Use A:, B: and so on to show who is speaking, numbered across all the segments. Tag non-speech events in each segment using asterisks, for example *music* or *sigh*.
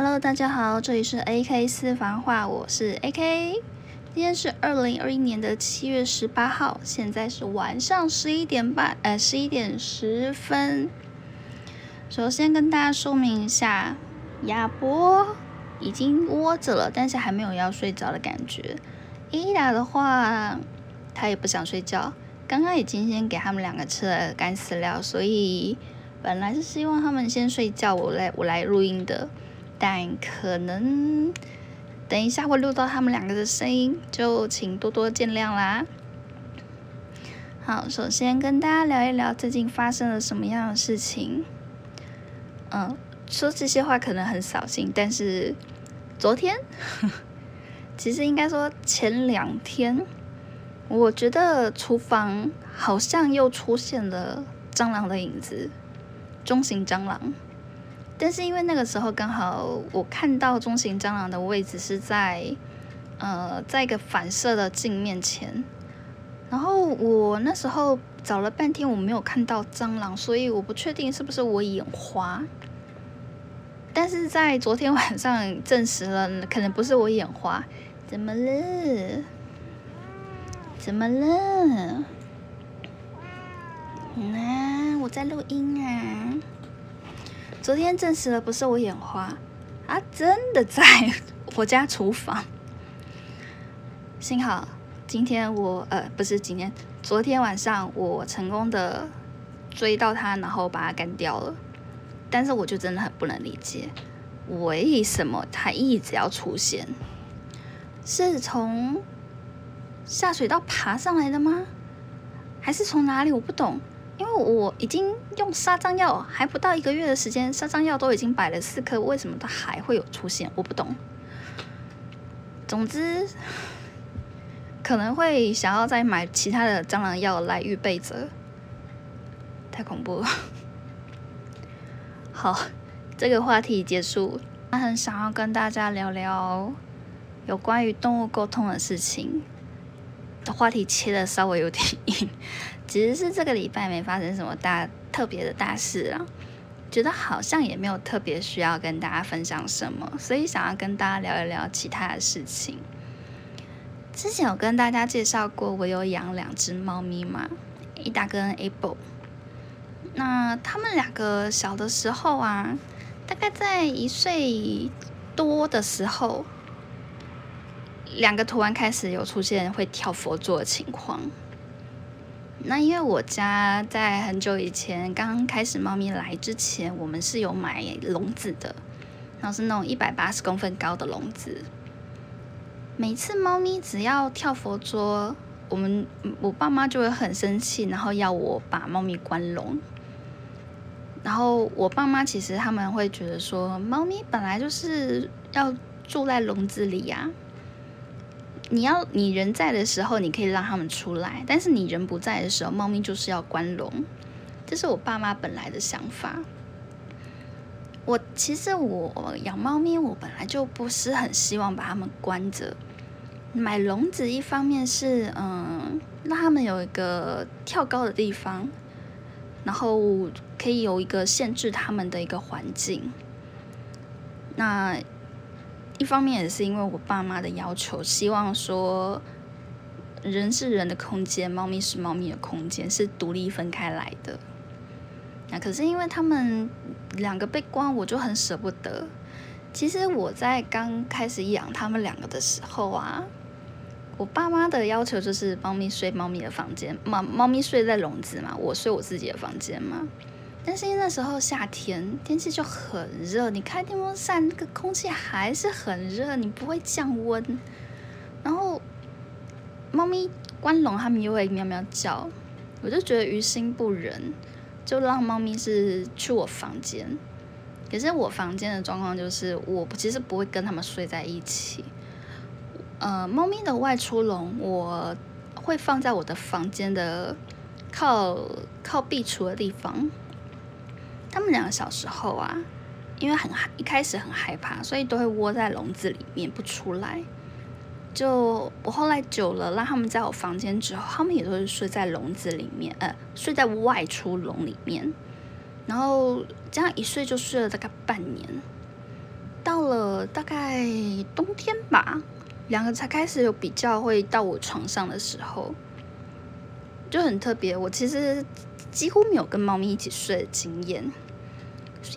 A: Hello，大家好，这里是 AK 私房话，我是 AK。今天是二零二一年的七月十八号，现在是晚上十一点半，呃，十一点十分。首先跟大家说明一下，亚博已经窝着了，但是还没有要睡着的感觉。伊达的话，他也不想睡觉，刚刚已经先给他们两个吃了干饲料，所以本来是希望他们先睡觉，我来我来录音的。但可能等一下会录到他们两个的声音，就请多多见谅啦。好，首先跟大家聊一聊最近发生了什么样的事情。嗯，说这些话可能很扫兴，但是昨天，*laughs* 其实应该说前两天，我觉得厨房好像又出现了蟑螂的影子，中型蟑螂。但是因为那个时候刚好我看到中型蟑螂的位置是在，呃，在一个反射的镜面前，然后我那时候找了半天我没有看到蟑螂，所以我不确定是不是我眼花。但是在昨天晚上证实了，可能不是我眼花。怎么了？怎么了？啊，我在录音啊。昨天证实了不是我眼花，啊，真的在 *laughs* 我家厨房。幸好今天我呃不是今天，昨天晚上我成功的追到他，然后把他干掉了。但是我就真的很不能理解，为什么他一直要出现？是从下水道爬上来的吗？还是从哪里？我不懂。因为我已经用杀蟑药还不到一个月的时间，杀蟑药都已经摆了四颗，为什么它还会有出现？我不懂。总之，可能会想要再买其他的蟑螂药来预备着。太恐怖了。*laughs* 好，这个话题结束。他很想要跟大家聊聊有关于动物沟通的事情。话题切的稍微有点硬。*laughs* 其实是这个礼拜没发生什么大特别的大事啊，觉得好像也没有特别需要跟大家分享什么，所以想要跟大家聊一聊其他的事情。之前有跟大家介绍过，我有养两只猫咪嘛，A 大跟 A 宝。那他们两个小的时候啊，大概在一岁多的时候，两个图案开始有出现会跳佛座的情况。那因为我家在很久以前刚开始猫咪来之前，我们是有买笼子的，然后是那种一百八十公分高的笼子。每次猫咪只要跳佛桌，我们我爸妈就会很生气，然后要我把猫咪关笼。然后我爸妈其实他们会觉得说，猫咪本来就是要住在笼子里呀。你要你人在的时候，你可以让他们出来；但是你人不在的时候，猫咪就是要关笼。这是我爸妈本来的想法。我其实我养猫咪，我本来就不是很希望把它们关着。买笼子一方面是嗯，让它们有一个跳高的地方，然后可以有一个限制它们的一个环境。那。一方面也是因为我爸妈的要求，希望说人是人的空间，猫咪是猫咪的空间，是独立分开来的。那可是因为他们两个被关，我就很舍不得。其实我在刚开始养他们两个的时候啊，我爸妈的要求就是猫咪睡猫咪的房间，猫猫咪睡在笼子嘛，我睡我自己的房间嘛。但是那时候夏天天气就很热，你开电风扇，那个空气还是很热，你不会降温。然后猫咪关笼，它们又会喵喵叫，我就觉得于心不忍，就让猫咪是去我房间。可是我房间的状况就是，我其实不会跟它们睡在一起。呃，猫咪的外出笼我会放在我的房间的靠靠壁橱的地方。他们两个小时候啊，因为很害一开始很害怕，所以都会窝在笼子里面不出来。就我后来久了，让他们在我房间之后，他们也都是睡在笼子里面，呃，睡在外出笼里面。然后这样一睡就睡了大概半年。到了大概冬天吧，两个才开始有比较会到我床上的时候，就很特别。我其实几乎没有跟猫咪一起睡的经验，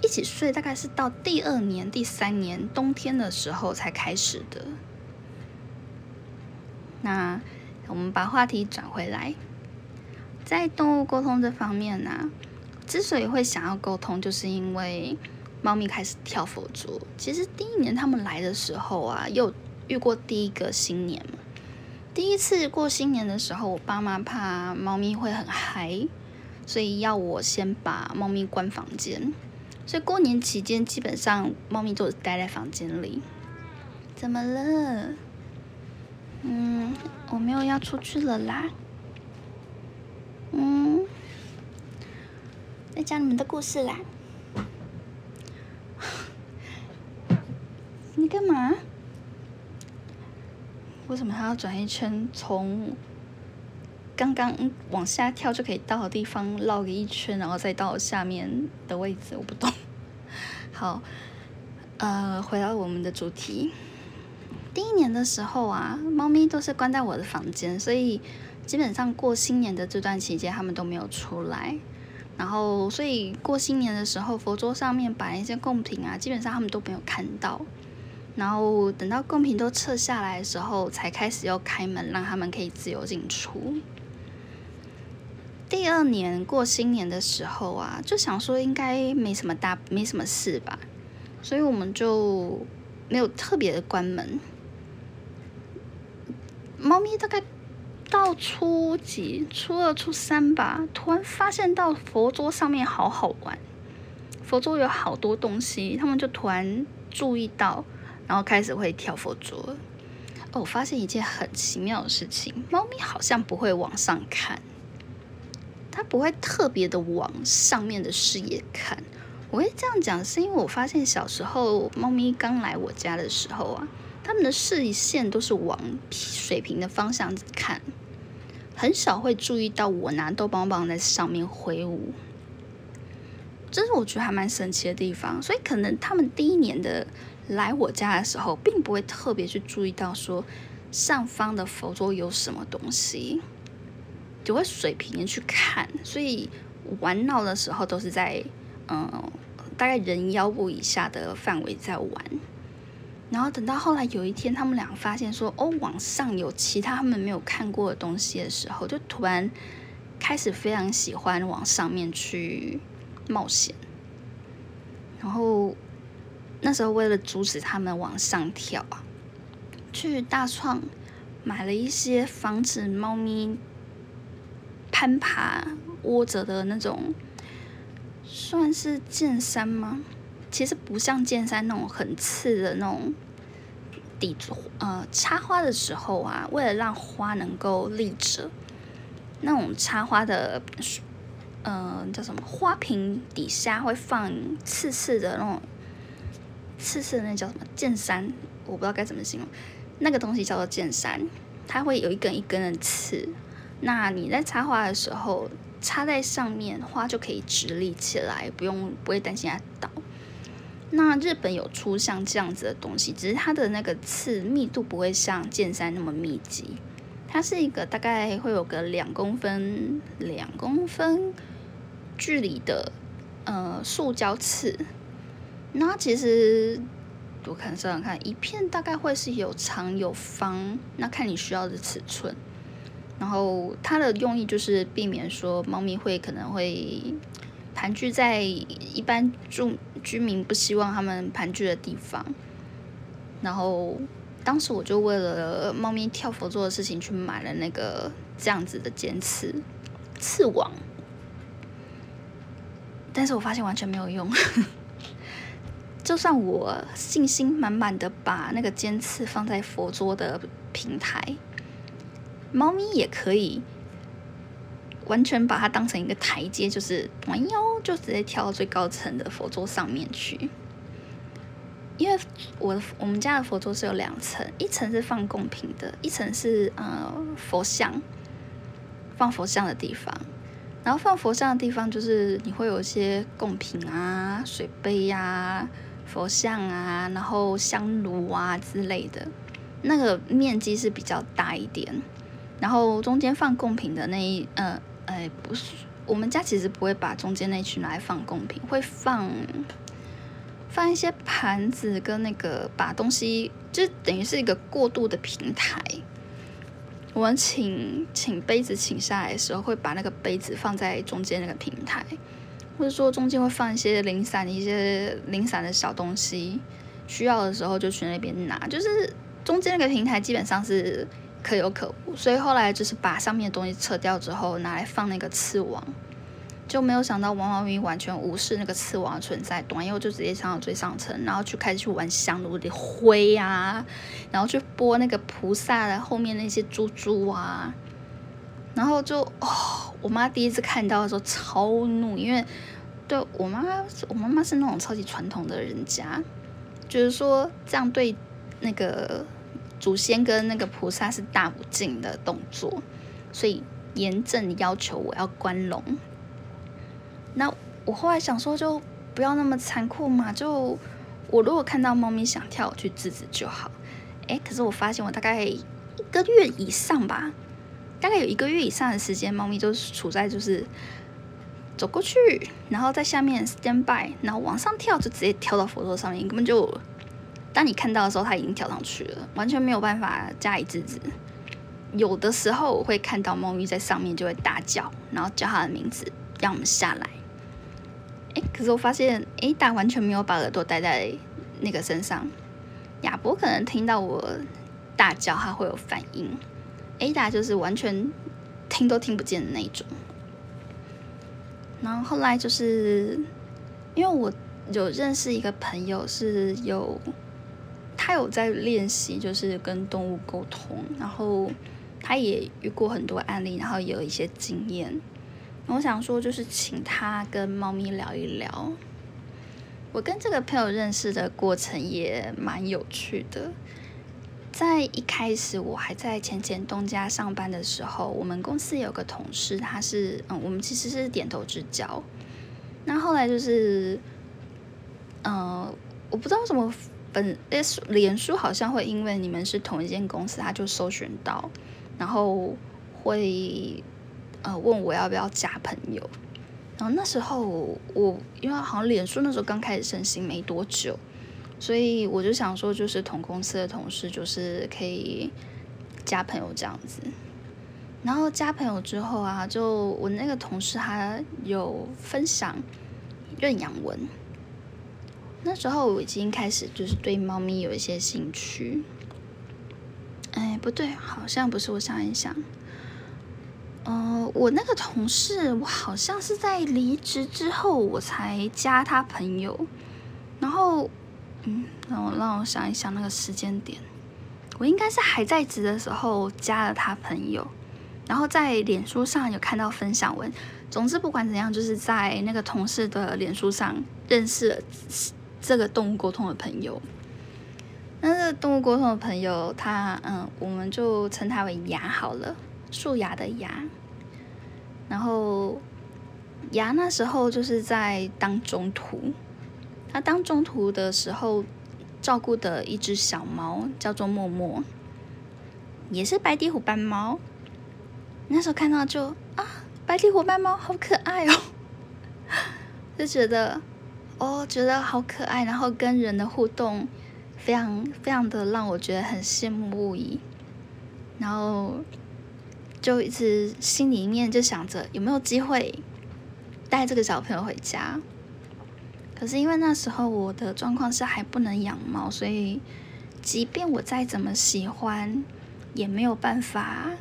A: 一起睡大概是到第二年、第三年冬天的时候才开始的。那我们把话题转回来，在动物沟通这方面呢，之所以会想要沟通，就是因为。猫咪开始跳佛珠。其实第一年他们来的时候啊，又遇过第一个新年嘛。第一次过新年的时候，我爸妈怕猫咪会很嗨，所以要我先把猫咪关房间。所以过年期间，基本上猫咪都是待在房间里。怎么了？嗯，我没有要出去了啦。嗯，在讲你们的故事啦。*laughs* 你干嘛？为什么他要转一圈，从刚刚往下跳就可以到的地方绕个一圈，然后再到下面的位置？我不懂。好，呃，回到我们的主题。第一年的时候啊，猫咪都是关在我的房间，所以基本上过新年的这段期间，它们都没有出来。然后，所以过新年的时候，佛桌上面摆一些贡品啊，基本上他们都没有看到。然后等到贡品都撤下来的时候，才开始又开门，让他们可以自由进出。第二年过新年的时候啊，就想说应该没什么大，没什么事吧，所以我们就没有特别的关门。猫咪大概到初几，初二、初三吧，突然发现到佛桌上面好好玩，佛桌有好多东西，他们就突然注意到。然后开始会跳佛桌。哦，我发现一件很奇妙的事情，猫咪好像不会往上看，它不会特别的往上面的视野看。我会这样讲，是因为我发现小时候猫咪刚来我家的时候啊，它们的视线都是往水平的方向看，很少会注意到我拿豆棒棒在上面挥舞。这是我觉得还蛮神奇的地方，所以可能他们第一年的。来我家的时候，并不会特别去注意到说上方的佛桌有什么东西，就会水平去看。所以玩闹的时候都是在嗯大概人腰部以下的范围在玩。然后等到后来有一天，他们俩发现说哦网上有其他他们没有看过的东西的时候，就突然开始非常喜欢往上面去冒险，然后。那时候为了阻止他们往上跳啊，去大创买了一些防止猫咪攀爬窝着的那种，算是剑山吗？其实不像剑山那种很刺的那种底座呃插花的时候啊，为了让花能够立着，那种插花的呃叫什么花瓶底下会放刺刺的那种。刺刺的那叫什么剑山？我不知道该怎么形容。那个东西叫做剑山，它会有一根一根的刺。那你在插花的时候，插在上面，花就可以直立起来，不用不会担心它倒。那日本有出像这样子的东西，只是它的那个刺密度不会像剑山那么密集。它是一个大概会有个两公分、两公分距离的呃塑胶刺。那其实我看想想看，一片大概会是有长有方，那看你需要的尺寸。然后它的用意就是避免说猫咪会可能会盘踞在一般住居民不希望它们盘踞的地方。然后当时我就为了猫咪跳佛座的事情去买了那个这样子的尖刺刺网，但是我发现完全没有用。就算我信心满满的把那个尖刺放在佛桌的平台，猫咪也可以完全把它当成一个台阶，就是弯腰就直接跳到最高层的佛桌上面去。因为我我们家的佛桌是有两层，一层是放贡品的，一层是呃佛像放佛像的地方。然后放佛像的地方就是你会有一些贡品啊、水杯呀。佛像啊，然后香炉啊之类的，那个面积是比较大一点。然后中间放贡品的那一呃，哎，不是，我们家其实不会把中间那区拿来放贡品，会放放一些盘子跟那个把东西，就等于是一个过渡的平台。我们请请杯子请下来的时候，会把那个杯子放在中间那个平台。或者说中间会放一些零散的一些零散的小东西，需要的时候就去那边拿。就是中间那个平台基本上是可有可无，所以后来就是把上面的东西撤掉之后，拿来放那个刺网，就没有想到王猫咪完全无视那个刺网的存在，短右就直接上到最上层，然后就开始去玩香炉的灰啊，然后去拨那个菩萨的后面那些珠珠啊，然后就哦，我妈第一次看到的时候超怒，因为。对我妈，我妈妈是那种超级传统的人家，就是说这样对那个祖先跟那个菩萨是大不敬的动作，所以严正要求我要关笼。那我后来想说，就不要那么残酷嘛，就我如果看到猫咪想跳，我去制止就好。哎，可是我发现我大概一个月以上吧，大概有一个月以上的时间，猫咪都处在就是。走过去，然后在下面 stand by，然后往上跳，就直接跳到佛座上面，根本就当你看到的时候，它已经跳上去了，完全没有办法加以制止。有的时候我会看到猫咪在上面就会大叫，然后叫它的名字，让我们下来。哎，可是我发现 Ada 完全没有把耳朵戴在那个身上。亚伯可能听到我大叫，它会有反应。Ada 就是完全听都听不见的那种。然后后来就是，因为我有认识一个朋友，是有他有在练习，就是跟动物沟通，然后他也遇过很多案例，然后也有一些经验。我想说，就是请他跟猫咪聊一聊。我跟这个朋友认识的过程也蛮有趣的。在一开始，我还在前前东家上班的时候，我们公司有个同事，他是嗯，我们其实是点头之交。那后来就是，嗯，我不知道什么本诶，脸书好像会因为你们是同一间公司，他就搜寻到，然后会呃问我要不要加朋友。然后那时候我因为好像脸书那时候刚开始盛行没多久。所以我就想说，就是同公司的同事，就是可以加朋友这样子。然后加朋友之后啊，就我那个同事他有分享认养文。那时候我已经开始就是对猫咪有一些兴趣。哎，不对，好像不是。我想一想，呃，我那个同事，我好像是在离职之后我才加他朋友，然后。嗯，让我让我想一想那个时间点，我应该是还在职的时候加了他朋友，然后在脸书上有看到分享文。总之不管怎样，就是在那个同事的脸书上认识了这个动物沟通的朋友。那这动物沟通的朋友，他嗯，我们就称他为牙好了，树牙的牙。然后牙那时候就是在当中途。他当中途的时候，照顾的一只小猫叫做默默，也是白底虎斑猫。那时候看到就啊，白底虎斑猫好可爱哦，*laughs* 就觉得哦，觉得好可爱，然后跟人的互动非常非常的让我觉得很羡慕不已，然后就一直心里面就想着有没有机会带这个小朋友回家。可是因为那时候我的状况是还不能养猫，所以即便我再怎么喜欢，也没有办法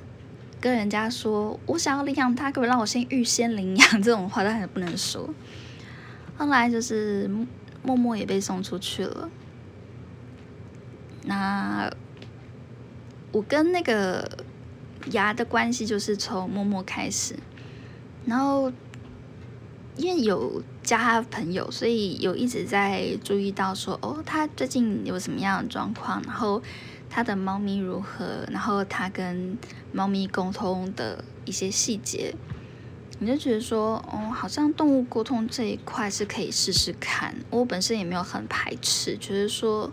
A: 跟人家说我想要领养它，可不可以让我先预先领养这种话，但还不能说。后来就是默默也被送出去了。那我跟那个牙的关系就是从默默开始，然后。因为有加他朋友，所以有一直在注意到说，哦，他最近有什么样的状况，然后他的猫咪如何，然后他跟猫咪沟通的一些细节。你就觉得说，哦，好像动物沟通这一块是可以试试看。我本身也没有很排斥，觉得说，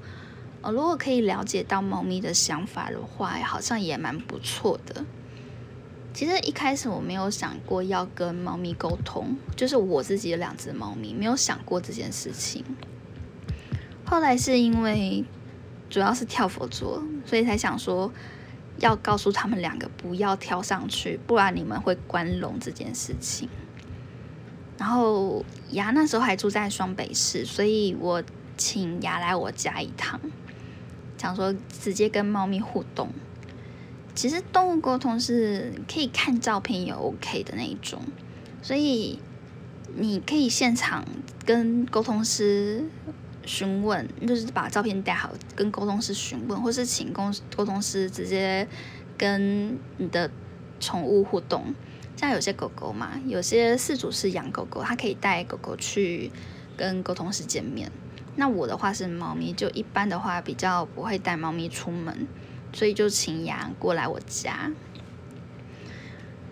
A: 呃，如果可以了解到猫咪的想法的话，好像也蛮不错的。其实一开始我没有想过要跟猫咪沟通，就是我自己的两只猫咪，没有想过这件事情。后来是因为主要是跳佛桌，所以才想说。要告诉他们两个不要跳上去，不然你们会关笼这件事情。然后牙那时候还住在双北市，所以我请牙来我家一趟，想说直接跟猫咪互动。其实动物沟通是可以看照片也 OK 的那一种，所以你可以现场跟沟通师。询问就是把照片带好，跟沟通师询问，或是请公沟通师直接跟你的宠物互动。像有些狗狗嘛，有些饲主是养狗狗，他可以带狗狗去跟沟通师见面。那我的话是猫咪，就一般的话比较不会带猫咪出门，所以就请羊过来我家。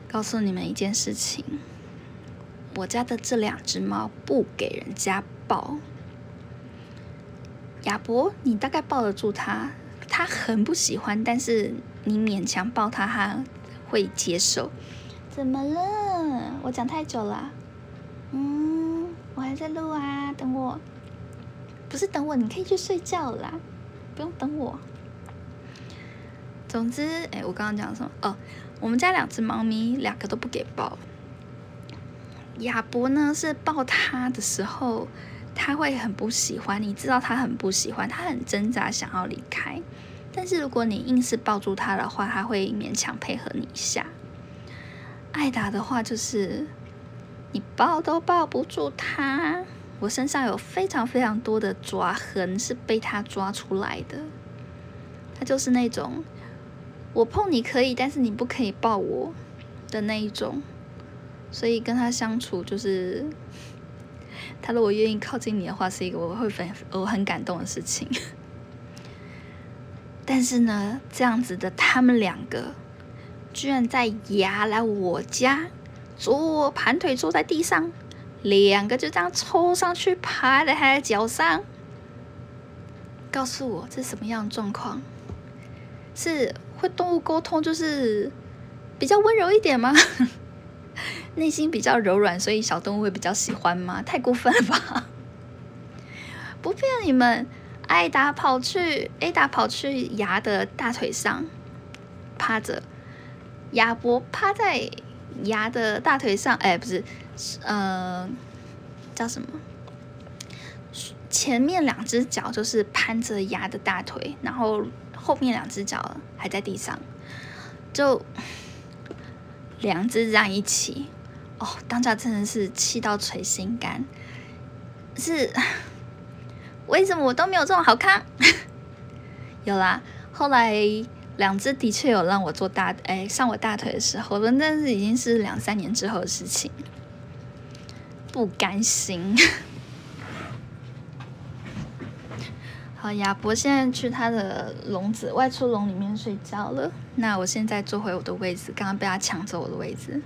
A: 告诉你们一件事情，我家的这两只猫不给人家抱。亚伯，你大概抱得住他，他很不喜欢，但是你勉强抱他，他会接受。怎么了？我讲太久了。嗯，我还在录啊，等我。不是等我，你可以去睡觉啦，不用等我。总之，哎，我刚刚讲什么？哦，我们家两只猫咪，两个都不给抱。亚伯呢，是抱他的时候。他会很不喜欢，你知道他很不喜欢，他很挣扎想要离开。但是如果你硬是抱住他的话，他会勉强配合你一下。艾达的话就是，你抱都抱不住他。我身上有非常非常多的抓痕，是被他抓出来的。他就是那种，我碰你可以，但是你不可以抱我的那一种。所以跟他相处就是。他如果愿意靠近你的话，是一个我会很我很感动的事情。*laughs* 但是呢，这样子的他们两个，居然在牙来我家坐盘腿坐在地上，两个就这样抽上去趴在他的脚上，告诉我这是什么样的状况？是会动物沟通，就是比较温柔一点吗？*laughs* 内心比较柔软，所以小动物会比较喜欢吗？太过分了吧！*laughs* 不骗你们，艾达跑去艾达跑去牙的大腿上趴着，亚伯趴在牙的大腿上，哎，不是，呃，叫什么？前面两只脚就是攀着牙的大腿，然后后面两只脚还在地上，就两只这样一起。哦，当下真的是气到捶心肝，是 *laughs* 为什么我都没有这么好看？*laughs* 有啦，后来两只的确有让我做大哎上我大腿的时候，但是已经是两三年之后的事情，不甘心。好，亚伯现在去他的笼子外出笼里面睡觉了，那我现在坐回我的位置，刚刚被他抢走我的位置。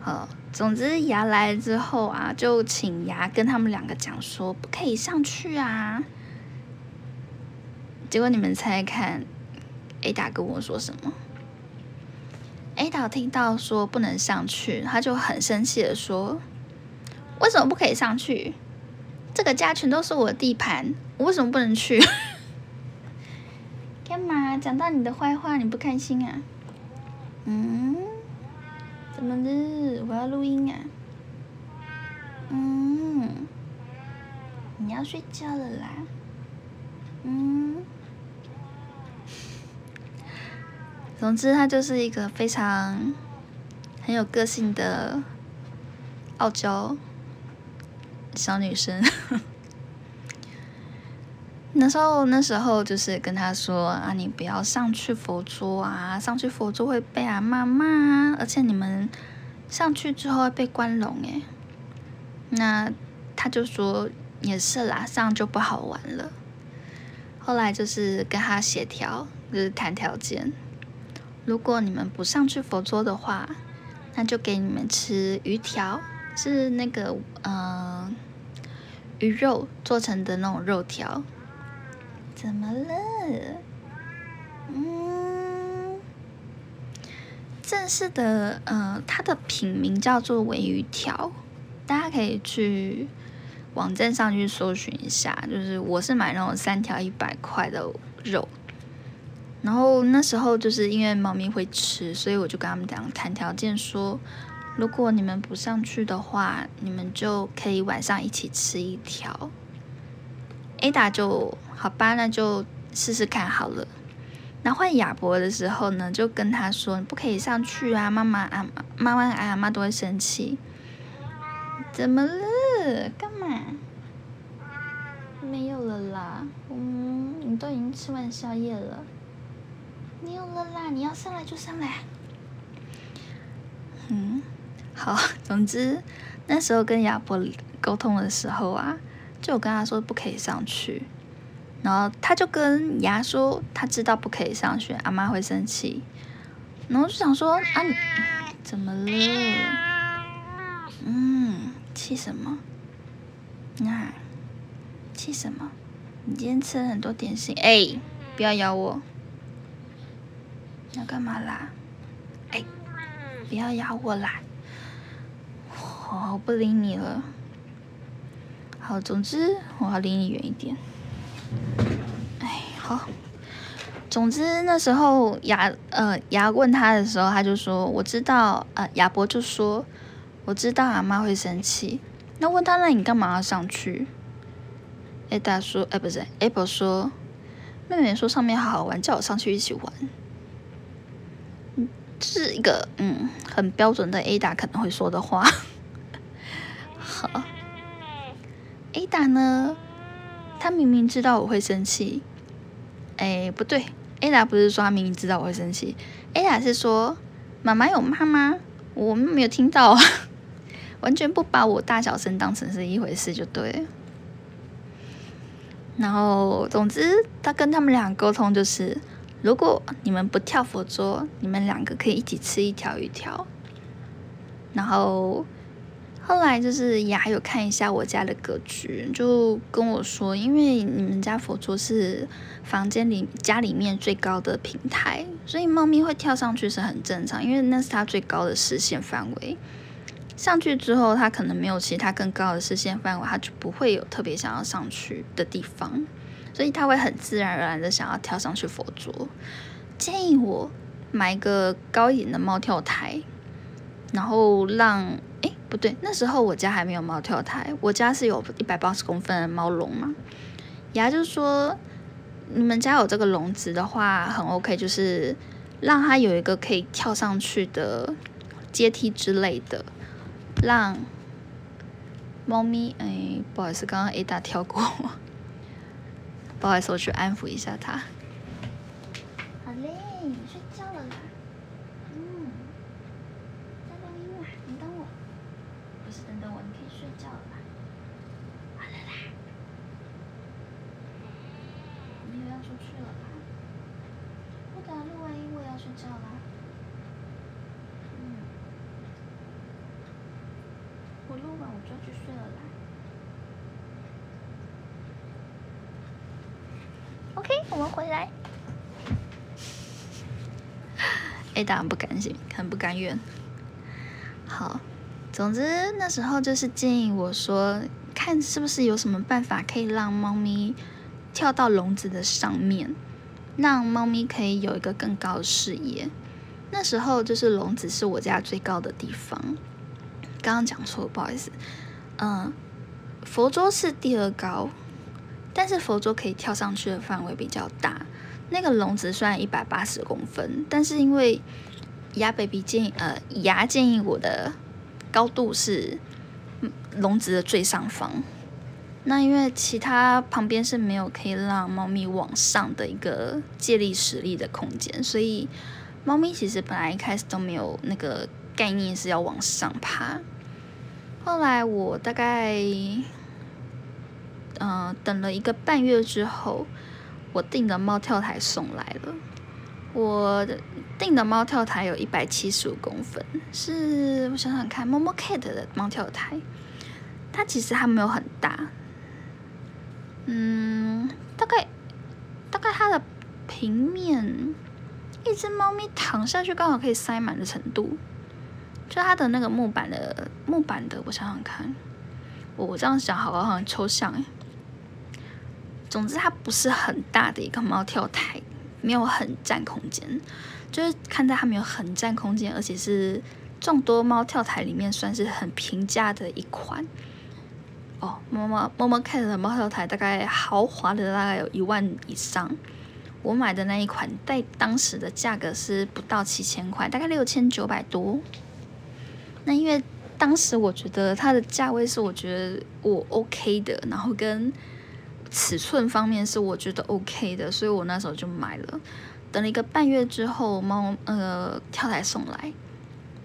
A: 好，总之牙来了之后啊，就请牙跟他们两个讲说不可以上去啊。结果你们猜看，A 达跟我说什么？A 达听到说不能上去，他就很生气的说：“为什么不可以上去？这个家全都是我的地盘，我为什么不能去？” *laughs* 干嘛讲到你的坏话，你不开心啊？嗯。怎么的？我要录音啊！嗯，你要睡觉了啦。嗯，总之，他就是一个非常很有个性的傲娇小女生。*laughs* 那时候，那时候就是跟他说啊，你不要上去佛桌啊，上去佛桌会被阿妈骂，而且你们上去之后会被关笼诶。那他就说也是啦，上就不好玩了。后来就是跟他协调，就是谈条件，如果你们不上去佛桌的话，那就给你们吃鱼条，是那个呃鱼肉做成的那种肉条。怎么了？嗯，正式的呃，它的品名叫做尾鱼条，大家可以去网站上去搜寻一下。就是我是买那种三条一百块的肉。然后那时候就是因为猫咪会吃，所以我就跟他们讲谈条件，说如果你们不上去的话，你们就可以晚上一起吃一条。Ada 就好吧，那就试试看好了。那换亚伯的时候呢，就跟他说你不可以上去啊，妈妈啊妈妈啊妈都会生气。怎么了？干嘛？没有了啦，嗯，你都已经吃完宵夜了。没有了啦！你要上来就上来。嗯，好。*laughs* 总之那时候跟亚伯沟通的时候啊，就我跟他说不可以上去，然后他就跟牙说他知道不可以上去，阿妈会生气。然后就想说啊，怎么了？嗯，气什么？那气什么？你今天吃了很多点心，哎，不要咬我。要干嘛啦？哎，不要咬我啦！我不理你了。好，总之我要离你远一点。哎，好。总之那时候牙呃牙问他的时候，他就说我知道呃亚伯就说我知道阿妈会生气。那问他那你干嘛要上去？艾达说哎不是 Apple 说妹妹说上面好好玩，叫我上去一起玩。嗯是一个嗯很标准的 Ada 可能会说的话。好，Ada 呢，他明明知道我会生气。哎，不对，Ada 不是说他明明知道我会生气，Ada 是说妈妈有骂吗？我们没有听到啊，*laughs* 完全不把我大小声当成是一回事就对。然后，总之他跟他们俩沟通就是。如果你们不跳佛桌，你们两个可以一起吃一条鱼条。然后后来就是牙有看一下我家的格局，就跟我说，因为你们家佛桌是房间里家里面最高的平台，所以猫咪会跳上去是很正常，因为那是它最高的视线范围。上去之后，它可能没有其他更高的视线范围，它就不会有特别想要上去的地方。所以它会很自然而然的想要跳上去佛桌，建议我买一个高一点的猫跳台，然后让不对，那时候我家还没有猫跳台，我家是有一百八十公分的猫笼嘛。牙就是说，你们家有这个笼子的话很 OK，就是让它有一个可以跳上去的阶梯之类的，让猫咪哎不好意思，刚刚 Ada 跳过。*laughs* 不好意思，我去安抚一下他。好嘞，你睡觉了啦。嗯，再等一会你等我。不是等等我，你可以睡觉了。好了啦。你又要出去了吧？不等录完音我也要睡觉啦。嗯。我录完我就要去睡了啦。OK，我们回来。A 当然不甘心，很不甘愿。好，总之那时候就是建议我说，看是不是有什么办法可以让猫咪跳到笼子的上面，让猫咪可以有一个更高的视野。那时候就是笼子是我家最高的地方，刚刚讲错，不好意思。嗯，佛桌是第二高。但是佛桌可以跳上去的范围比较大，那个笼子虽然一百八十公分，但是因为牙 baby 建议呃牙建议我的高度是笼子的最上方，那因为其他旁边是没有可以让猫咪往上的一个借力使力的空间，所以猫咪其实本来一开始都没有那个概念是要往上爬，后来我大概。嗯，等了一个半月之后，我订的猫跳台送来了。我订的猫跳台有一百七十五公分，是我想想看，Momo Cat 的猫跳台，它其实还没有很大，嗯，大概大概它的平面，一只猫咪躺下去刚好可以塞满的程度，就它的那个木板的木板的，我想想看，我这样想好像很抽象哎，总之它不是很大的一个猫跳台。没有很占空间，就是看在它没有很占空间，而且是众多猫跳台里面算是很平价的一款。哦，猫猫猫猫看的猫跳台大概豪华的大概有一万以上，我买的那一款在当时的价格是不到七千块，大概六千九百多。那因为当时我觉得它的价位是我觉得我 OK 的，然后跟。尺寸方面是我觉得 OK 的，所以我那时候就买了。等了一个半月之后，猫呃跳台送来，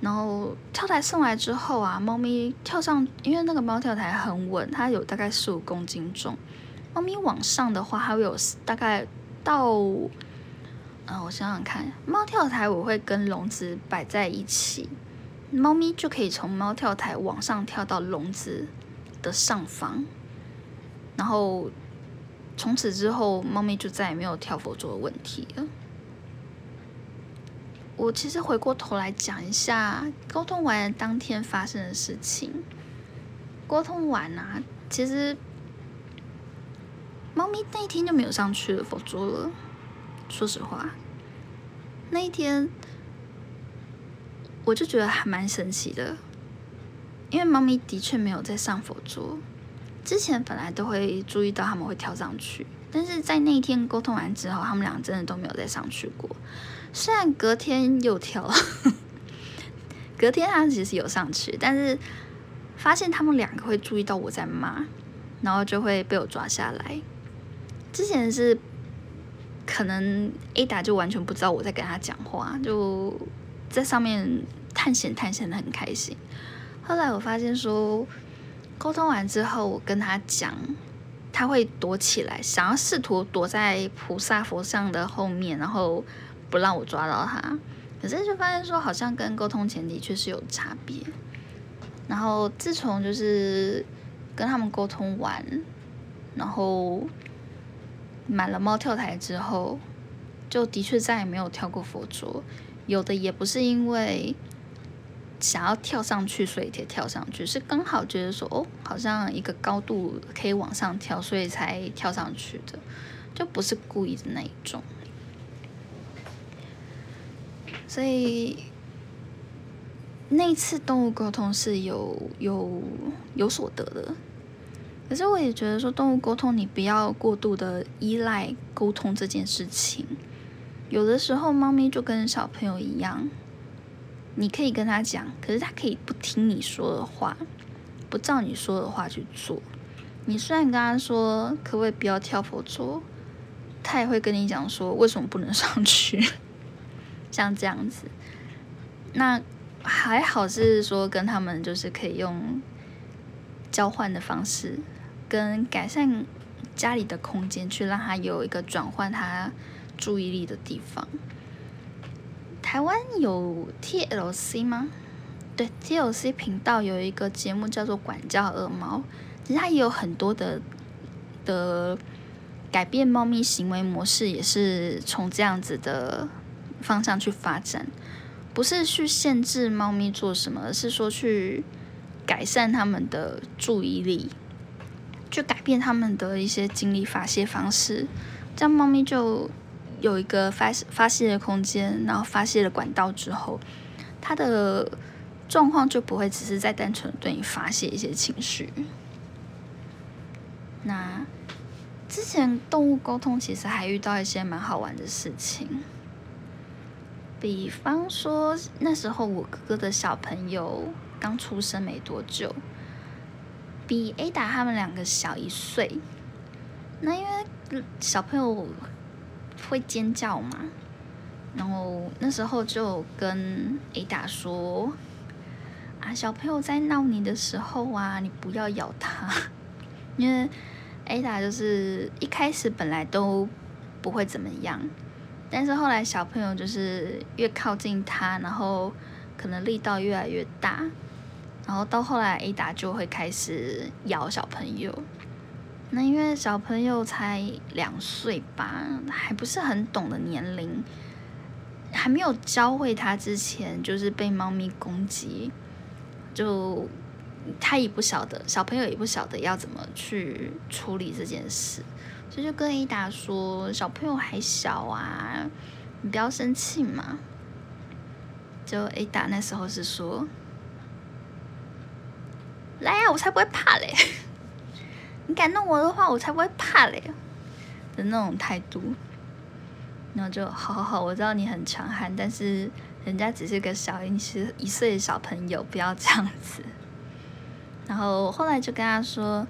A: 然后跳台送来之后啊，猫咪跳上，因为那个猫跳台很稳，它有大概十五公斤重。猫咪往上的话，它会有大概到，嗯，我想想看，猫跳台我会跟笼子摆在一起，猫咪就可以从猫跳台往上跳到笼子的上方，然后。从此之后，猫咪就再也没有跳佛桌的问题了。我其实回过头来讲一下沟通完当天发生的事情。沟通完啊，其实猫咪那一天就没有上去了佛桌了。说实话，那一天我就觉得还蛮神奇的，因为猫咪的确没有在上佛桌。之前本来都会注意到他们会跳上去，但是在那一天沟通完之后，他们俩真的都没有再上去过。虽然隔天又跳了，*laughs* 隔天他其实有上去，但是发现他们两个会注意到我在骂，然后就会被我抓下来。之前是可能 A 打就完全不知道我在跟他讲话，就在上面探险探险的很开心。后来我发现说。沟通完之后，我跟他讲，他会躲起来，想要试图躲在菩萨佛像的后面，然后不让我抓到他。可是就发现说，好像跟沟通前的确是有差别。然后自从就是跟他们沟通完，然后买了猫跳台之后，就的确再也没有跳过佛桌。有的也不是因为。想要跳上去，所以才跳上去，是刚好觉得说，哦，好像一个高度可以往上跳，所以才跳上去的，就不是故意的那一种。所以那次动物沟通是有有有所得的，可是我也觉得说，动物沟通你不要过度的依赖沟通这件事情，有的时候猫咪就跟小朋友一样。你可以跟他讲，可是他可以不听你说的话，不照你说的话去做。你虽然跟他说可不可以不要跳佛桌，他也会跟你讲说为什么不能上去，*laughs* 像这样子。那还好是说跟他们就是可以用交换的方式，跟改善家里的空间，去让他有一个转换他注意力的地方。台湾有 TLC 吗？对，TLC 频道有一个节目叫做《管教恶猫》，其实它也有很多的的改变猫咪行为模式，也是从这样子的方向去发展，不是去限制猫咪做什么，而是说去改善他们的注意力，去改变他们的一些精力发泄方式，这样猫咪就。有一个发发泄的空间，然后发泄的管道之后，他的状况就不会只是在单纯对你发泄一些情绪。那之前动物沟通其实还遇到一些蛮好玩的事情，比方说那时候我哥哥的小朋友刚出生没多久，比 Ada 他们两个小一岁，那因为小朋友。会尖叫嘛？然后那时候就跟 Ada 说：“啊，小朋友在闹你的时候啊，你不要咬他，*laughs* 因为 Ada 就是一开始本来都不会怎么样，但是后来小朋友就是越靠近他，然后可能力道越来越大，然后到后来 A 达就会开始咬小朋友。那因为小朋友才两岁吧，还不是很懂的年龄，还没有教会他之前，就是被猫咪攻击，就他也不晓得，小朋友也不晓得要怎么去处理这件事，所以就跟 A 达说，小朋友还小啊，你不要生气嘛。就 A 达那时候是说，来呀，我才不会怕嘞。你敢弄我的话，我才不会怕嘞的那种态度，然后就好好好，我知道你很强悍，但是人家只是个小一岁一岁的小朋友，不要这样子。然后后来就跟他说，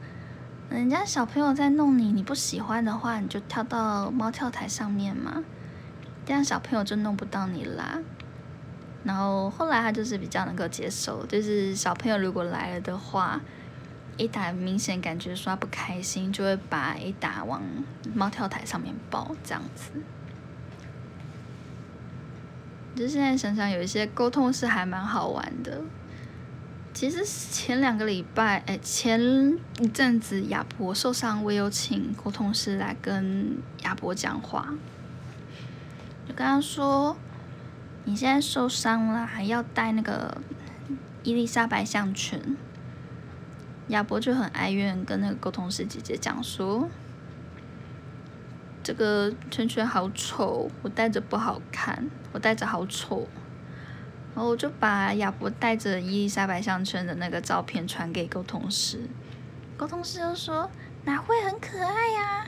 A: 人家小朋友在弄你，你不喜欢的话，你就跳到猫跳台上面嘛，这样小朋友就弄不到你啦。然后后来他就是比较能够接受，就是小朋友如果来了的话。A 打明显感觉说不开心，就会把 A 打往猫跳台上面抱，这样子。就现在想想，有一些沟通是还蛮好玩的。其实前两个礼拜，哎，前一阵子亚博受伤，我有请沟通师来跟亚博讲话，就跟他说：“你现在受伤了，还要带那个伊丽莎白项圈。”亚伯就很哀怨，跟那个沟通师姐姐讲说：“这个圈圈好丑，我戴着不好看，我戴着好丑。”然后我就把亚伯戴着伊丽莎白项圈的那个照片传给沟通师，沟通师就说：“哪会很可爱呀？”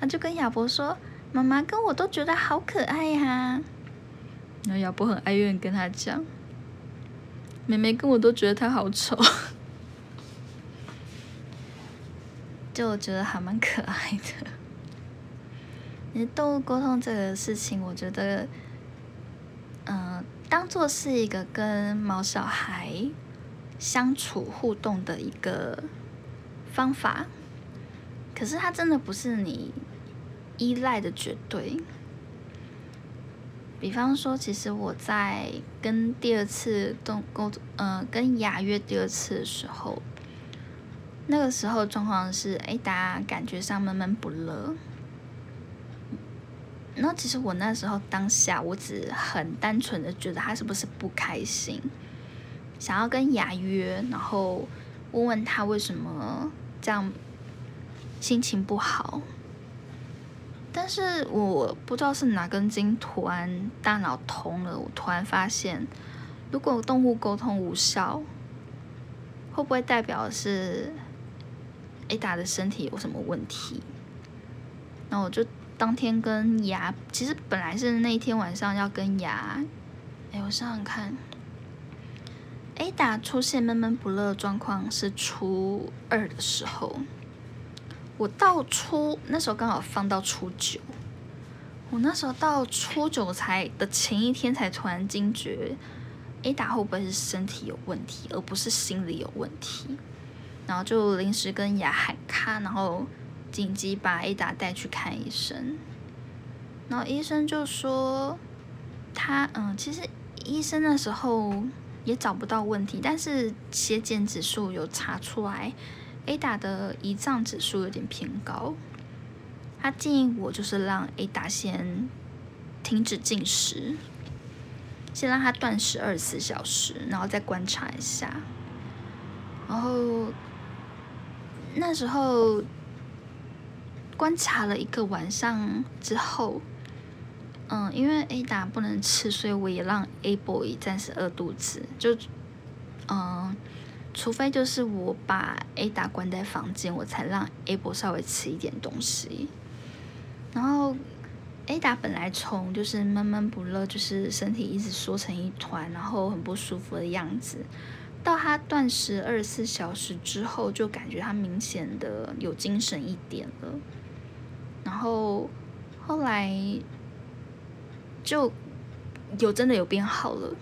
A: 他就跟亚伯说：“妈妈跟我都觉得好可爱呀。”然后亚伯很哀怨跟他讲：“妹妹跟我都觉得他好丑。” *laughs* 就觉得还蛮可爱的。*laughs* 你动物沟通这个事情，我觉得，嗯，当做是一个跟毛小孩相处互动的一个方法。可是它真的不是你依赖的绝对。比方说，其实我在跟第二次动沟通，呃，跟雅约第二次的时候。那个时候状况是，哎，大家感觉上闷闷不乐。然后其实我那时候当下，我只很单纯的觉得他是不是不开心，想要跟雅约，然后问问他为什么这样心情不好。但是我不知道是哪根筋突然大脑通了，我突然发现，如果动物沟通无效，会不会代表是？A 达的身体有什么问题？那我就当天跟牙，其实本来是那一天晚上要跟牙，哎，我想想看，A 达出现闷闷不乐状况是初二的时候，我到初那时候刚好放到初九，我那时候到初九才的前一天才突然惊觉，A 达会不会是身体有问题，而不是心理有问题？然后就临时跟雅喊卡，然后紧急把 A 达带去看医生。然后医生就说，他嗯，其实医生那时候也找不到问题，但是血检指数有查出来，A 达的胰脏指数有点偏高。他建议我就是让 A 达先停止进食，先让他断食二十四小时，然后再观察一下，然后。那时候观察了一个晚上之后，嗯，因为 A 达不能吃，所以我也让 A boy 暂时饿肚子。就，嗯，除非就是我把 A 达关在房间，我才让 A boy 稍微吃一点东西。然后 A 达本来从就是闷闷不乐，就是身体一直缩成一团，然后很不舒服的样子。到他断食二十四小时之后，就感觉他明显的有精神一点了。然后后来就有真的有变好了。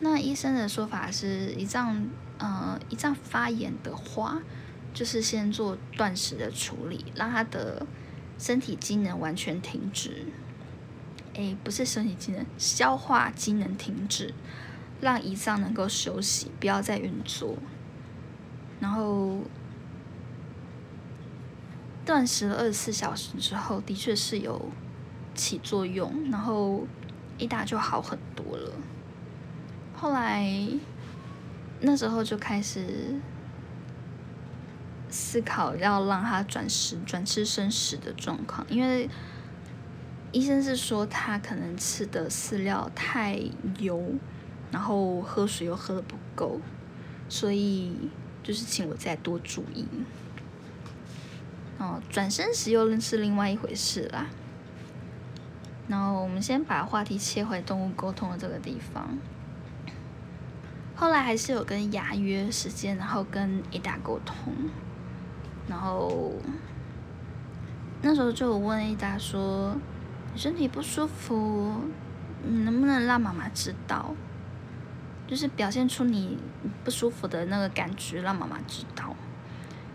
A: 那医生的说法是，胰脏呃胰脏发炎的话，就是先做断食的处理，让他的身体机能完全停止。诶，不是身体机能，消化机能停止，让胰脏能够休息，不要再运作。然后断食了二十四小时之后，的确是有起作用，然后一打就好很多了。后来那时候就开始思考要让他转食、转吃生食的状况，因为医生是说他可能吃的饲料太油，然后喝水又喝的不够，所以就是请我再多注意。哦，转身时又是另外一回事啦。然后我们先把话题切回动物沟通的这个地方。后来还是有跟牙约时间，然后跟 Ada 沟通，然后那时候就问 Ada 说：“你身体不舒服，你能不能让妈妈知道？就是表现出你不舒服的那个感觉，让妈妈知道。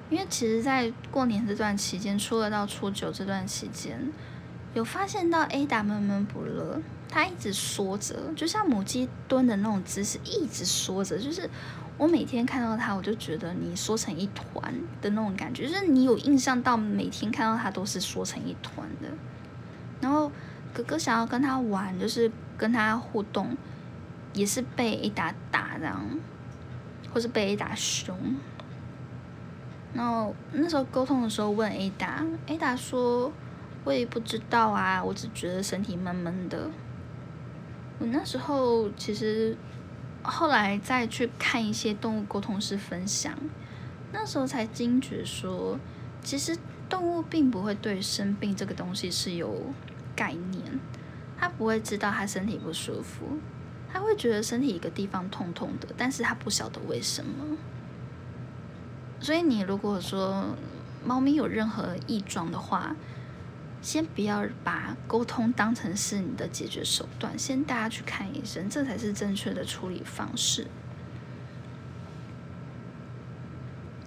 A: 因为其实，在过年这段期间，初二到初九这段期间，有发现到 Ada 闷闷不乐。”他一直缩着，就像母鸡蹲的那种姿势，一直缩着。就是我每天看到他，我就觉得你缩成一团的那种感觉，就是你有印象到每天看到他都是缩成一团的。然后哥哥想要跟他玩，就是跟他互动，也是被一打打这样，或是被一打凶。然后那时候沟通的时候问 A 达，A 达说我也不知道啊，我只觉得身体闷闷的。我那时候其实后来再去看一些动物沟通师分享，那时候才惊觉说，其实动物并不会对生病这个东西是有概念，它不会知道它身体不舒服，他会觉得身体一个地方痛痛的，但是他不晓得为什么。所以你如果说猫咪有任何异状的话，先不要把沟通当成是你的解决手段，先带它去看医生，这才是正确的处理方式。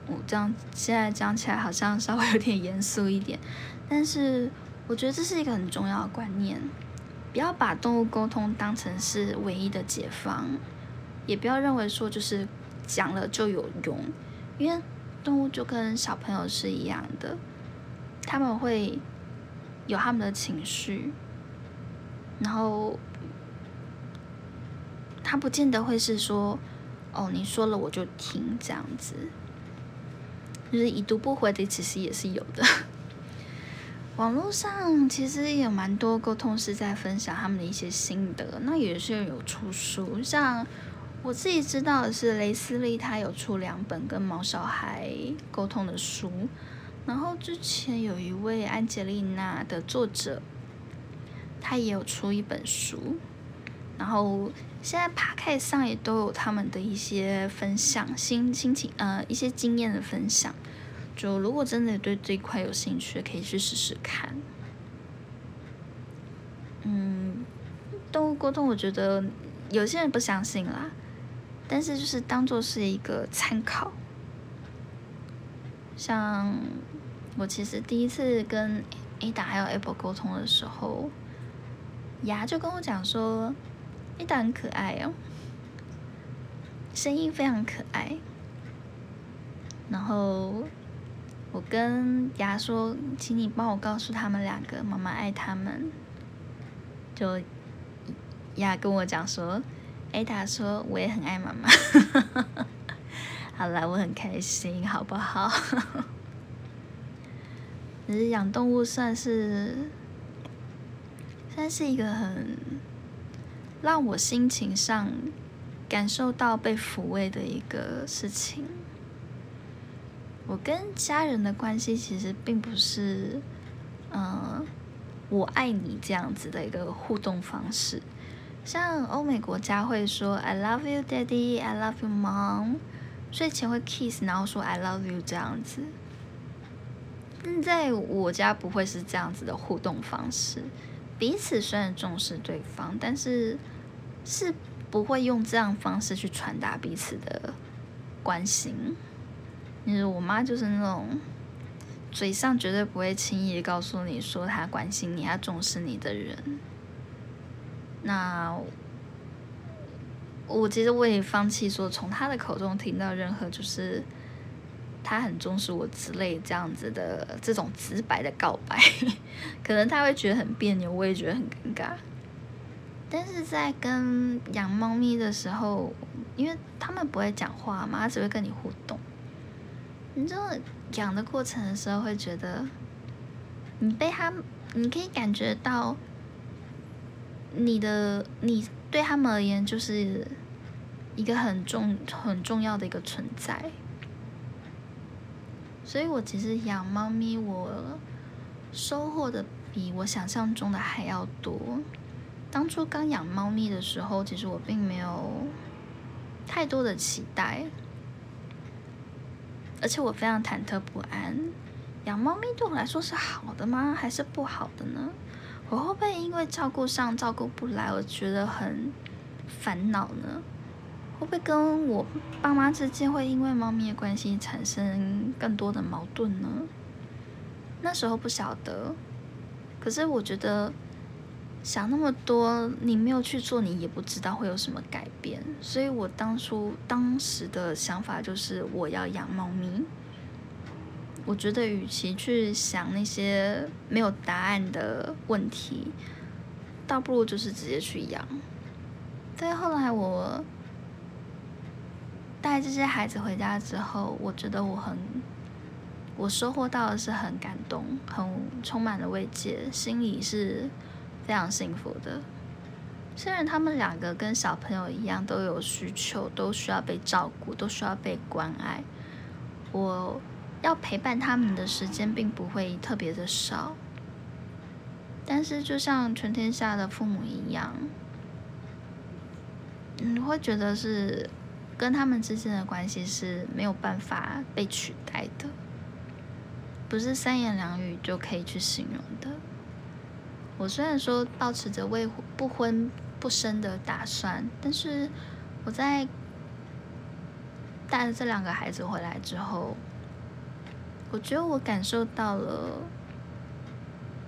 A: 我这样现在讲起来好像稍微有点严肃一点，但是我觉得这是一个很重要的观念，不要把动物沟通当成是唯一的解方，也不要认为说就是讲了就有用，因为动物就跟小朋友是一样的，他们会。有他们的情绪，然后他不见得会是说，哦，你说了我就听这样子，就是已读不回的，其实也是有的。网络上其实也有蛮多沟通师在分享他们的一些心得，那有些有出书，像我自己知道的是雷斯利，他有出两本跟毛小孩沟通的书。然后之前有一位安吉丽娜的作者，他也有出一本书。然后现在 p 开上也都有他们的一些分享，心心情呃一些经验的分享。就如果真的对这一块有兴趣，可以去试试看。嗯，动物沟通，我觉得有些人不相信啦，但是就是当做是一个参考。像我其实第一次跟 Ada 还有 Apple 沟通的时候，牙就跟我讲说，Ada 很可爱哦，声音非常可爱。然后我跟牙说，请你帮我告诉他们两个，妈妈爱他们。就牙跟我讲说，Ada 说我也很爱妈妈。*laughs* 好了，我很开心，好不好？其实养动物算是算是一个很让我心情上感受到被抚慰的一个事情。我跟家人的关系其实并不是嗯我爱你这样子的一个互动方式，像欧美国家会说 I love you, Daddy, I love you, Mom。睡前会 kiss，然后说 I love you 这样子。在我家不会是这样子的互动方式。彼此虽然重视对方，但是是不会用这样方式去传达彼此的关心。就是我妈就是那种嘴上绝对不会轻易告诉你说她关心你、她重视你的人。那我其实我也放弃说从他的口中听到任何就是他很重视我之类这样子的这种直白的告白，*laughs* 可能他会觉得很别扭，我也觉得很尴尬。但是在跟养猫咪的时候，因为他们不会讲话嘛，它只会跟你互动。你就养的过程的时候，会觉得你被他，你可以感觉到你的你对他们而言就是一个很重很重要的一个存在。所以我其实养猫咪，我收获的比我想象中的还要多。当初刚养猫咪的时候，其实我并没有太多的期待。而且我非常忐忑不安，养猫咪对我来说是好的吗？还是不好的呢？我会不会因为照顾上照顾不来，我觉得很烦恼呢？会不会跟我爸妈之间会因为猫咪的关系产生更多的矛盾呢？那时候不晓得，可是我觉得。想那么多，你没有去做，你也不知道会有什么改变。所以我当初当时的想法就是我要养猫咪。我觉得与其去想那些没有答案的问题，倒不如就是直接去养。但后来我带这些孩子回家之后，我觉得我很，我收获到的是很感动，很充满了慰藉，心里是。非常幸福的，虽然他们两个跟小朋友一样都有需求，都需要被照顾，都需要被关爱。我要陪伴他们的时间并不会特别的少，但是就像全天下的父母一样，你会觉得是跟他们之间的关系是没有办法被取代的，不是三言两语就可以去形容的。我虽然说保持着未不婚不生的打算，但是我在带了这两个孩子回来之后，我觉得我感受到了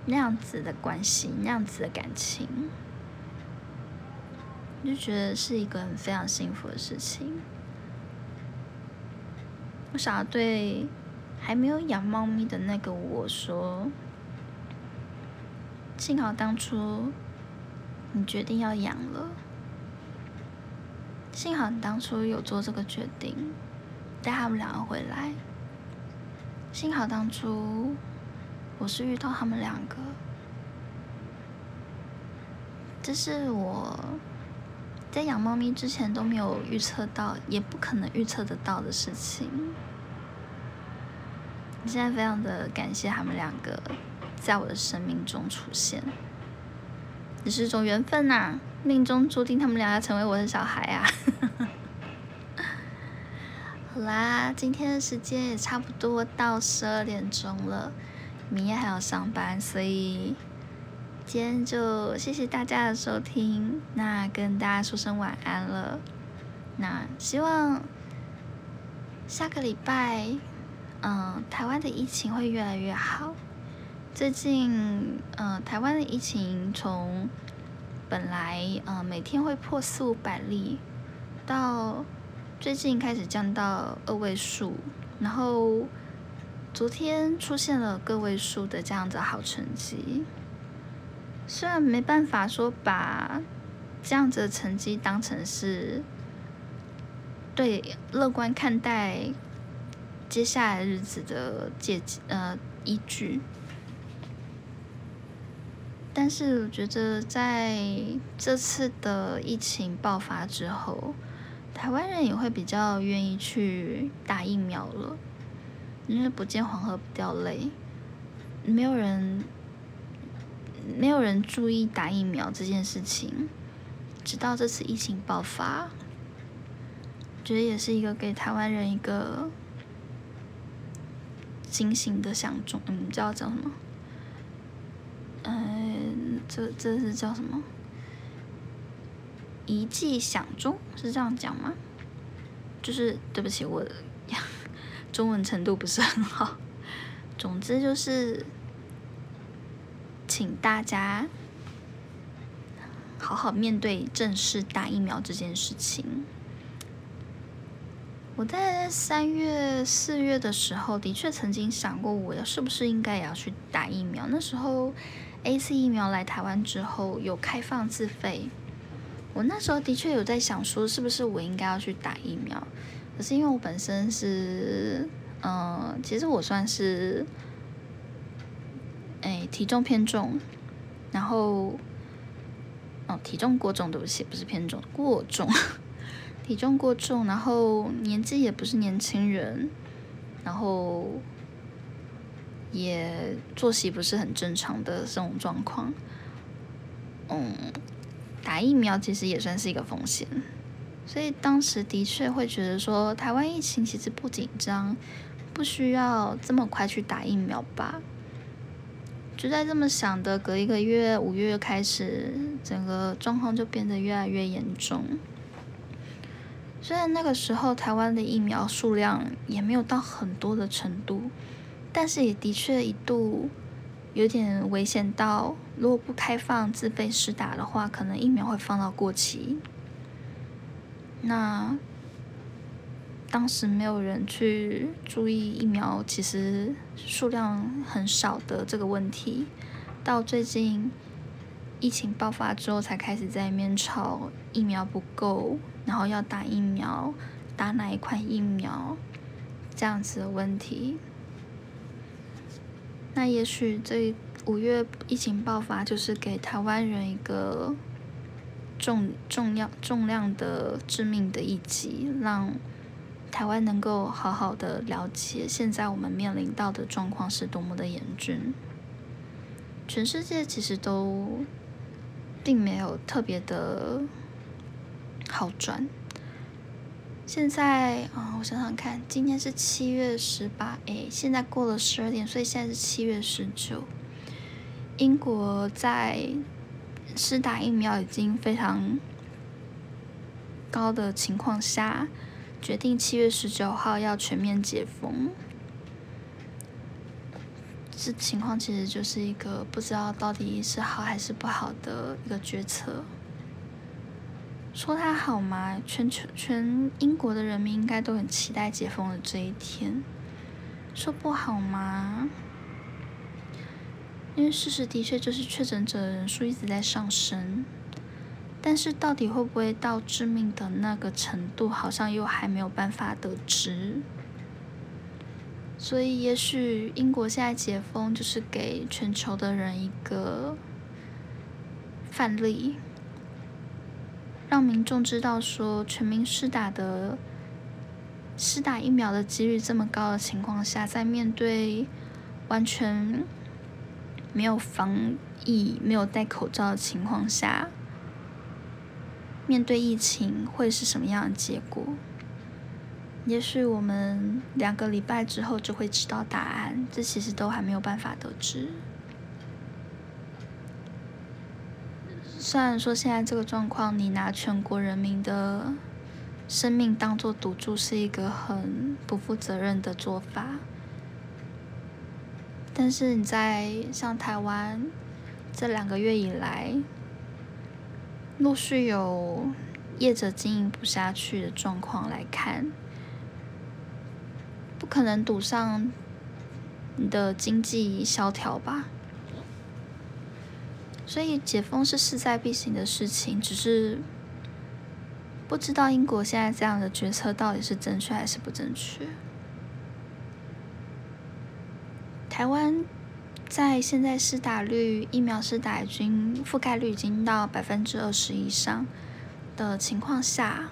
A: 那样子的关系，那样子的感情，就觉得是一个很非常幸福的事情。我想要对还没有养猫咪的那个我说。幸好当初你决定要养了，幸好你当初有做这个决定，带他们两个回来。幸好当初我是遇到他们两个，这是我在养猫咪之前都没有预测到，也不可能预测得到的事情。现在非常的感谢他们两个。在我的生命中出现，只是一种缘分呐，命中注定他们俩要成为我的小孩啊！*laughs* 好啦，今天的时间也差不多到十二点钟了，明天还要上班，所以今天就谢谢大家的收听，那跟大家说声晚安了。那希望下个礼拜，嗯，台湾的疫情会越来越好。最近，呃，台湾的疫情从本来呃每天会破四五百例，到最近开始降到二位数，然后昨天出现了个位数的这样子好成绩。虽然没办法说把这样子的成绩当成是对乐观看待接下来日子的借呃依据。但是我觉得，在这次的疫情爆发之后，台湾人也会比较愿意去打疫苗了。因为不见黄河不掉泪，没有人没有人注意打疫苗这件事情，直到这次疫情爆发，觉得也是一个给台湾人一个警醒的象征。嗯，知道叫什么？嗯这这是叫什么？一记响钟是这样讲吗？就是对不起，我中文程度不是很好。*laughs* 总之就是，请大家好好面对正式打疫苗这件事情。我在三月、四月的时候，的确曾经想过，我要是不是应该也要去打疫苗。那时候，A C 疫苗来台湾之后有开放自费，我那时候的确有在想说，是不是我应该要去打疫苗。可是因为我本身是，嗯，其实我算是，哎，体重偏重，然后，哦，体重过重，对不起，不是偏重，过重。*laughs* 体重过重，然后年纪也不是年轻人，然后也作息不是很正常的这种状况，嗯，打疫苗其实也算是一个风险，所以当时的确会觉得说，台湾疫情其实不紧张，不需要这么快去打疫苗吧。就在这么想的，隔一个月，五月开始，整个状况就变得越来越严重。虽然那个时候台湾的疫苗数量也没有到很多的程度，但是也的确一度有点危险到，如果不开放自费试打的话，可能疫苗会放到过期。那当时没有人去注意疫苗其实数量很少的这个问题，到最近疫情爆发之后才开始在面吵疫苗不够。然后要打疫苗，打哪一款疫苗，这样子的问题。那也许这五月疫情爆发，就是给台湾人一个重重要重量的致命的一击，让台湾能够好好的了解现在我们面临到的状况是多么的严峻。全世界其实都并没有特别的。好转。现在啊，我想想看，今天是七月十八，哎，现在过了十二点，所以现在是七月十九。英国在施打疫苗已经非常高的情况下，决定七月十九号要全面解封。这情况其实就是一个不知道到底是好还是不好的一个决策。说它好吗？全球全英国的人民应该都很期待解封的这一天。说不好吗？因为事实的确就是确诊者人数一直在上升，但是到底会不会到致命的那个程度，好像又还没有办法得知。所以，也许英国现在解封，就是给全球的人一个范例。让民众知道，说全民施打的施打疫苗的几率这么高的情况下，在面对完全没有防疫、没有戴口罩的情况下，面对疫情会是什么样的结果？也许我们两个礼拜之后就会知道答案，这其实都还没有办法得知。虽然说现在这个状况，你拿全国人民的生命当做赌注是一个很不负责任的做法，但是你在像台湾这两个月以来，陆续有业者经营不下去的状况来看，不可能赌上你的经济萧条吧？所以解封是势在必行的事情，只是不知道英国现在这样的决策到底是正确还是不正确。台湾在现在施打率疫苗施打已经覆盖率已经到百分之二十以上的情况下，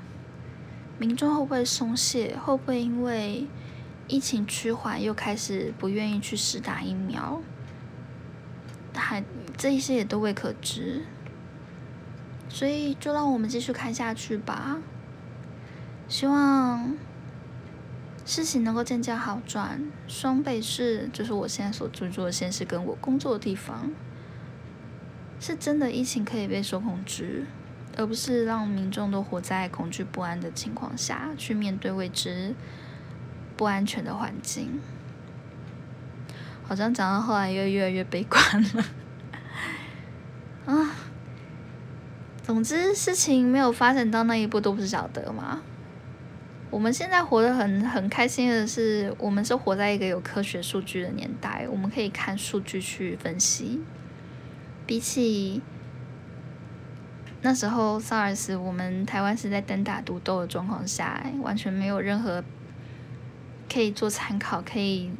A: 民众会不会松懈？会不会因为疫情趋缓又开始不愿意去施打疫苗？还这一些也都未可知，所以就让我们继续看下去吧。希望事情能够渐渐好转。双北市就是我现在所居住的县市，跟我工作的地方，是真的疫情可以被受控制，而不是让民众都活在恐惧不安的情况下去面对未知、不安全的环境。好像讲到后来又越来越悲观了，*laughs* 啊！总之，事情没有发展到那一步都不晓得嘛。我们现在活得很很开心的是，我们是活在一个有科学数据的年代，我们可以看数据去分析。比起那时候 SARS，我们台湾是在单打独斗的状况下，完全没有任何可以做参考、可以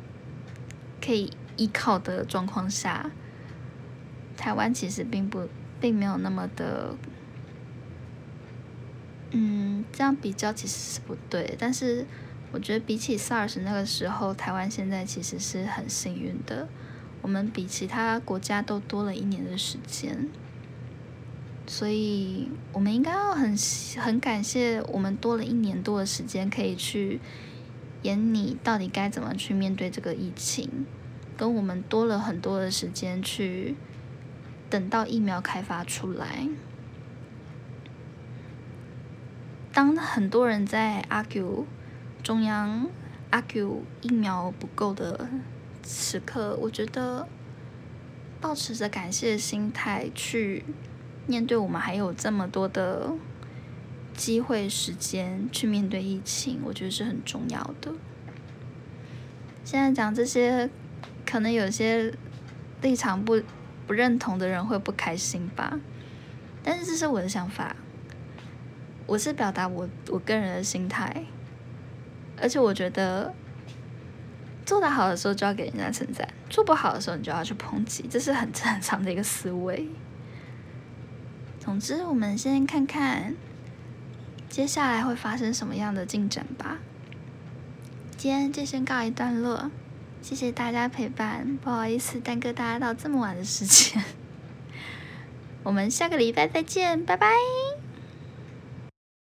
A: 可以依靠的状况下，台湾其实并不并没有那么的。嗯，这样比较其实是不对，但是我觉得比起 SARS 那个时候，台湾现在其实是很幸运的，我们比其他国家都多了一年的时间，所以我们应该要很很感谢我们多了一年多的时间，可以去演你到底该怎么去面对这个疫情，跟我们多了很多的时间去等到疫苗开发出来。当很多人在 argue 中央 argue 疫苗不够的时刻，我觉得保持着感谢的心态去面对，我们还有这么多的机会、时间去面对疫情，我觉得是很重要的。现在讲这些，可能有些立场不不认同的人会不开心吧，但是这是我的想法。我是表达我我个人的心态，而且我觉得做得好的时候就要给人家称赞，做不好的时候你就要去抨击，这是很 *laughs* 正常的一个思维。总之，我们先看看接下来会发生什么样的进展吧。今天就先告一段落，谢谢大家陪伴，不好意思耽搁大家到这么晚的时间，*laughs* 我们下个礼拜再见，拜拜。